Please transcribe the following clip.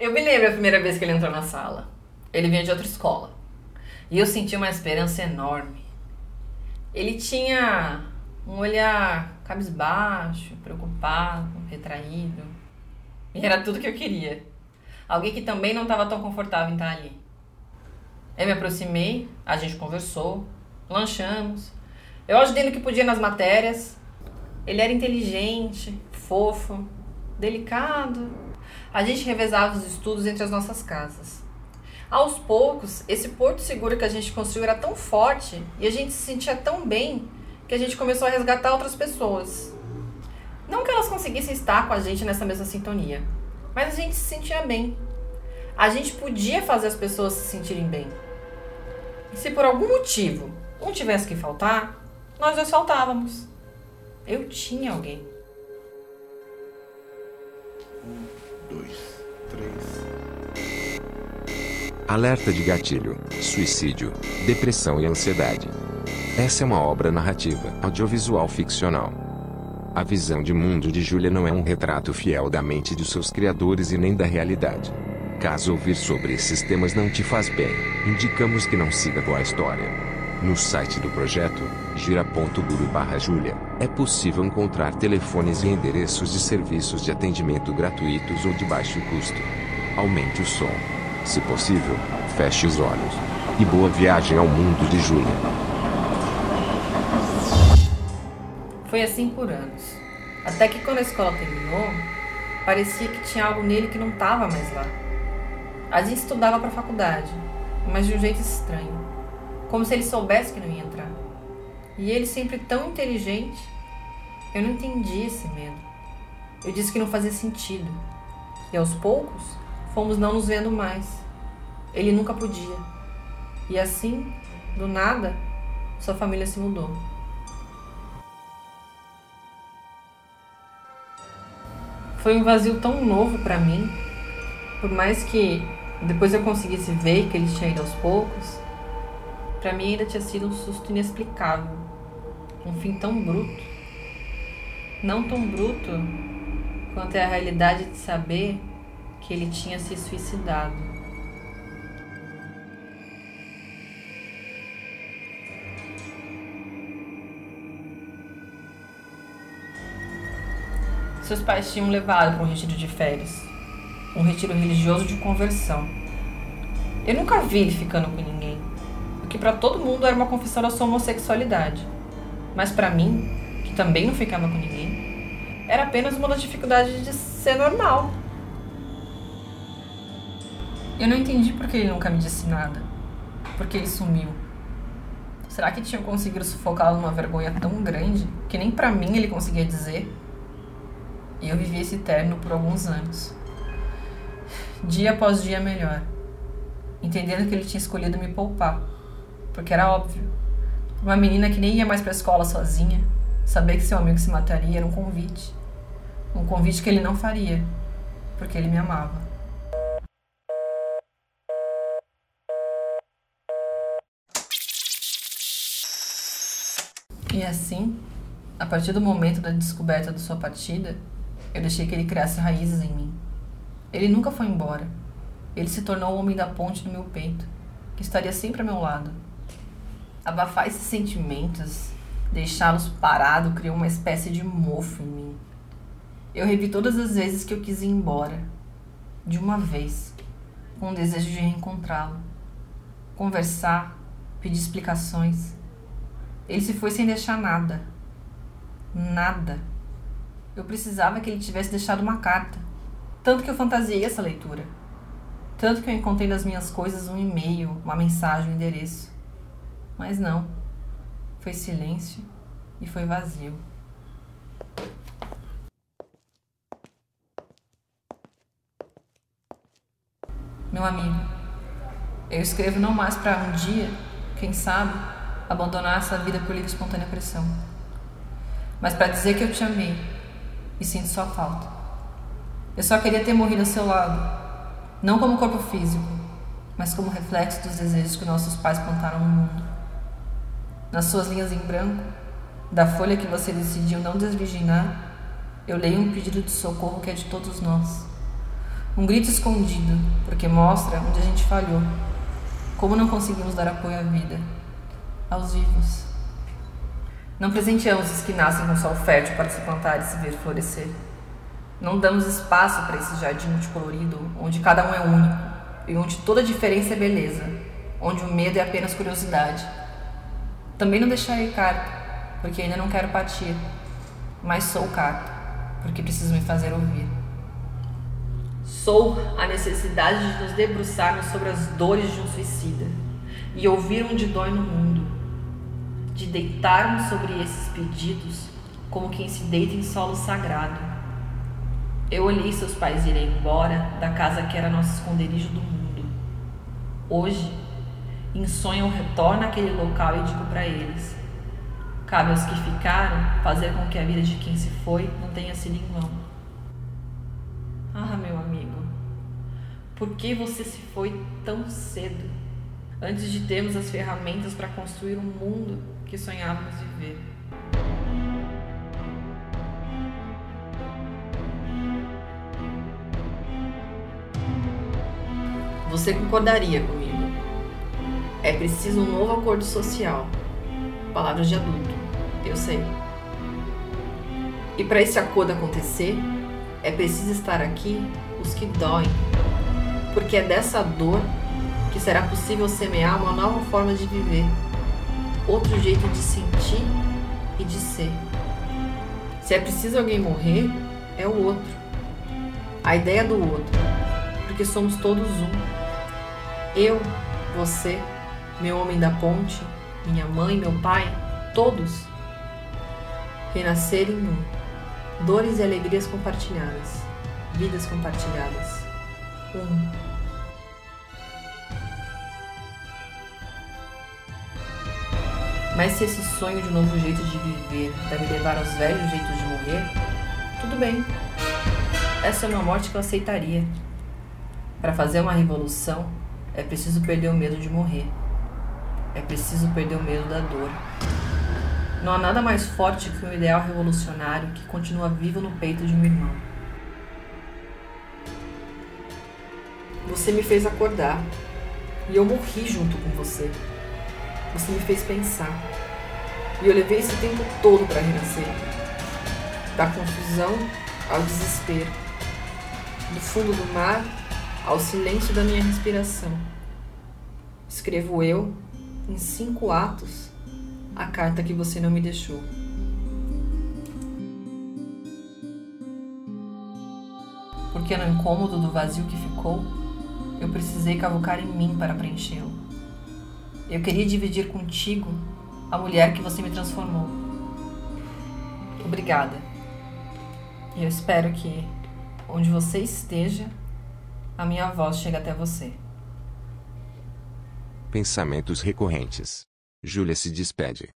Eu me lembro a primeira vez que ele entrou na sala. Ele vinha de outra escola. E eu senti uma esperança enorme. Ele tinha um olhar cabisbaixo, preocupado, retraído. E era tudo que eu queria. Alguém que também não estava tão confortável em estar ali. Eu me aproximei, a gente conversou, lanchamos. Eu ajudei no que podia nas matérias. Ele era inteligente, fofo, delicado. A gente revezava os estudos entre as nossas casas. Aos poucos, esse porto seguro que a gente construiu era tão forte e a gente se sentia tão bem que a gente começou a resgatar outras pessoas. Não que elas conseguissem estar com a gente nessa mesma sintonia, mas a gente se sentia bem. A gente podia fazer as pessoas se sentirem bem. E se por algum motivo um tivesse que faltar, nós dois faltávamos. Eu tinha alguém. Dois, três. Alerta de gatilho, suicídio, depressão e ansiedade. Essa é uma obra narrativa audiovisual ficcional. A visão de mundo de Julia não é um retrato fiel da mente de seus criadores e nem da realidade. Caso ouvir sobre esses temas não te faz bem, indicamos que não siga com a história. No site do projeto, gira.guru/julia, é possível encontrar telefones e endereços de serviços de atendimento gratuitos ou de baixo custo. Aumente o som. Se possível, feche os olhos. E boa viagem ao mundo de Julia. Foi assim por anos. Até que quando a escola terminou, parecia que tinha algo nele que não estava mais lá. A gente estudava para a faculdade, mas de um jeito estranho, como se ele soubesse que não ia entrar. E ele sempre tão inteligente, eu não entendi esse medo. Eu disse que não fazia sentido. E aos poucos, fomos não nos vendo mais. Ele nunca podia. E assim, do nada, sua família se mudou. Foi um vazio tão novo para mim, por mais que depois eu conseguisse ver que ele tinha ido aos poucos, para mim ainda tinha sido um susto inexplicável, um fim tão bruto. Não tão bruto quanto é a realidade de saber que ele tinha se suicidado. Seus pais tinham levado para um retiro de férias, um retiro religioso de conversão. Eu nunca vi ele ficando com ninguém, que para todo mundo era uma confissão da sua homossexualidade. Mas para mim, que também não ficava com ninguém, era apenas uma das dificuldades de ser normal. Eu não entendi por que ele nunca me disse nada. Porque ele sumiu. Será que tinham conseguido sufocá-lo numa vergonha tão grande que nem para mim ele conseguia dizer? E eu vivi esse término por alguns anos. Dia após dia melhor. Entendendo que ele tinha escolhido me poupar. Porque era óbvio. Uma menina que nem ia mais pra escola sozinha, saber que seu amigo se mataria era um convite. Um convite que ele não faria, porque ele me amava. E assim, a partir do momento da descoberta de sua partida, eu deixei que ele criasse raízes em mim. Ele nunca foi embora. Ele se tornou o homem da ponte do meu peito, que estaria sempre ao meu lado. Abafar esses sentimentos, deixá-los parado, criou uma espécie de mofo em mim. Eu revi todas as vezes que eu quis ir embora, de uma vez, com o desejo de reencontrá-lo, conversar, pedir explicações. Ele se foi sem deixar nada. Nada. Eu precisava que ele tivesse deixado uma carta. Tanto que eu fantasiei essa leitura. Tanto que eu encontrei nas minhas coisas um e-mail, uma mensagem, um endereço. Mas não. Foi silêncio e foi vazio. Meu amigo, eu escrevo não mais para um dia, quem sabe, abandonar essa vida por livre e espontânea pressão, mas para dizer que eu te amei e sinto sua falta. Eu só queria ter morrido ao seu lado, não como corpo físico, mas como reflexo dos desejos que nossos pais plantaram no mundo. Nas suas linhas em branco, da folha que você decidiu não desvirginar, eu leio um pedido de socorro que é de todos nós. Um grito escondido, porque mostra onde a gente falhou. Como não conseguimos dar apoio à vida, aos vivos. Não presenteamos os que nascem com sol fértil para se plantar e se ver florescer. Não damos espaço para esse jardim multicolorido, onde cada um é único e onde toda diferença é beleza, onde o medo é apenas curiosidade. Também não deixarei carta, porque ainda não quero partir, mas sou carta, porque preciso me fazer ouvir. Sou a necessidade de nos debruçarmos sobre as dores de um suicida e ouvir onde dói no mundo, de deitarmos sobre esses pedidos como quem se deita em solo sagrado eu olhei seus pais irem embora da casa que era nosso esconderijo do mundo. Hoje, em sonho, eu retorno àquele local e digo para eles: cabe aos que ficaram fazer com que a vida de quem se foi não tenha sido em vão. Ah, meu amigo, por que você se foi tão cedo, antes de termos as ferramentas para construir um mundo que sonhávamos viver? Você concordaria comigo? É preciso um novo acordo social. Palavras de adulto, eu sei. E para esse acordo acontecer, é preciso estar aqui os que doem, porque é dessa dor que será possível semear uma nova forma de viver, outro jeito de sentir e de ser. Se é preciso alguém morrer, é o outro. A ideia do outro, porque somos todos um. Eu, você, meu homem da ponte, minha mãe, meu pai, todos renascer em um. Dores e alegrias compartilhadas, vidas compartilhadas. Um. Mas se esse sonho de um novo jeito de viver deve levar aos velhos jeitos de morrer, tudo bem. Essa é uma morte que eu aceitaria. Para fazer uma revolução, é preciso perder o medo de morrer. É preciso perder o medo da dor. Não há nada mais forte que um ideal revolucionário que continua vivo no peito de um irmão. Você me fez acordar e eu morri junto com você. Você me fez pensar e eu levei esse tempo todo para renascer da confusão ao desespero, do fundo do mar ao silêncio da minha respiração. Escrevo eu, em cinco atos, a carta que você não me deixou. Porque no incômodo do vazio que ficou, eu precisei cavucar em mim para preenchê-lo. Eu queria dividir contigo a mulher que você me transformou. Obrigada. E eu espero que, onde você esteja, a minha voz chega até você. Pensamentos recorrentes. Júlia se despede.